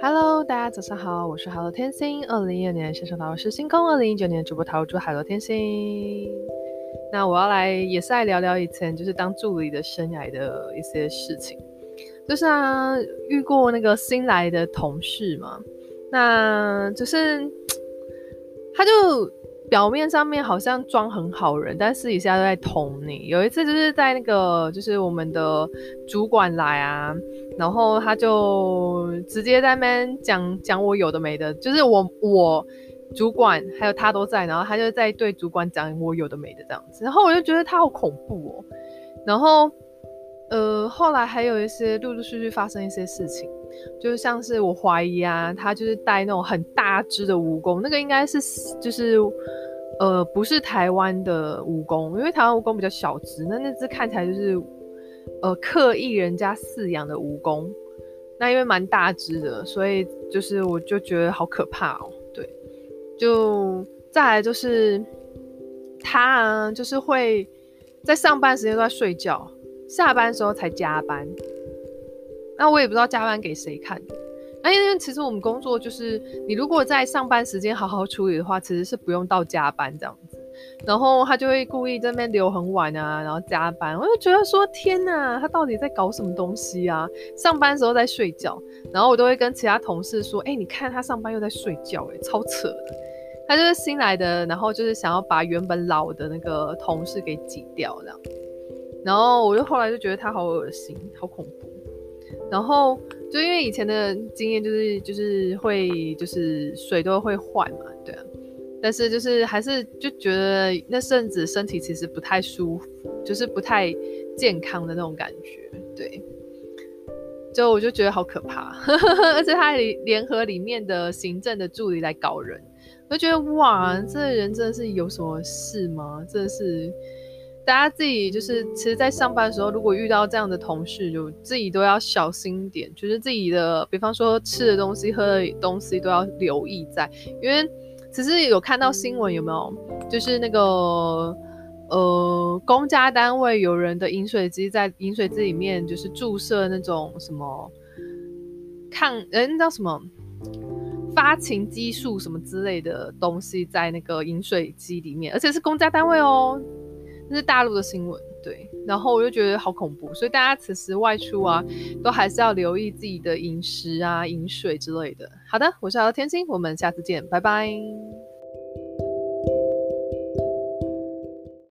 Hello，大家早上好，我是海螺天星。二零一二年线上塔罗师星空，二零一九年主播塔罗主海螺天星。那我要来也是来聊聊以前就是当助理的生涯的一些事情。就是啊，遇过那个新来的同事嘛，那就是他就表面上面好像装很好人，但私底下都在捅你。有一次就是在那个就是我们的主管来啊。然后他就直接在那边讲讲我有的没的，就是我我主管还有他都在，然后他就在对主管讲我有的没的这样子，然后我就觉得他好恐怖哦。然后呃后来还有一些陆陆续续发生一些事情，就像是我怀疑啊，他就是带那种很大只的蜈蚣，那个应该是就是呃不是台湾的蜈蚣，因为台湾蜈蚣比较小只，那那只看起来就是。呃，刻意人家饲养的蜈蚣，那因为蛮大只的，所以就是我就觉得好可怕哦。对，就再来就是他啊，就是会在上班时间都在睡觉，下班时候才加班。那我也不知道加班给谁看。那因为其实我们工作就是，你如果在上班时间好好处理的话，其实是不用到加班这样子。然后他就会故意在那边留很晚啊，然后加班，我就觉得说天哪，他到底在搞什么东西啊？上班时候在睡觉，然后我都会跟其他同事说，哎，你看他上班又在睡觉，哎，超扯的。他就是新来的，然后就是想要把原本老的那个同事给挤掉这样。然后我就后来就觉得他好恶心，好恐怖。然后就因为以前的经验就是就是会就是水都会坏嘛，对啊。但是就是还是就觉得那阵子身体其实不太舒服，就是不太健康的那种感觉，对。就我就觉得好可怕，而且他还联合里面的行政的助理来搞人，我就觉得哇，这人真的是有什么事吗？真的是大家自己就是，其实，在上班的时候，如果遇到这样的同事，就自己都要小心一点，就是自己的，比方说吃的东西、喝的东西都要留意在，因为。其实有看到新闻有没有？就是那个呃，公家单位有人的饮水机在饮水机里面就是注射那种什么抗，哎，那叫什么发情激素什么之类的东西在那个饮水机里面，而且是公家单位哦，那是大陆的新闻。对，然后我就觉得好恐怖，所以大家此时外出啊，都还是要留意自己的饮食啊、饮水之类的。好的，我是阿天星，我们下次见，拜拜。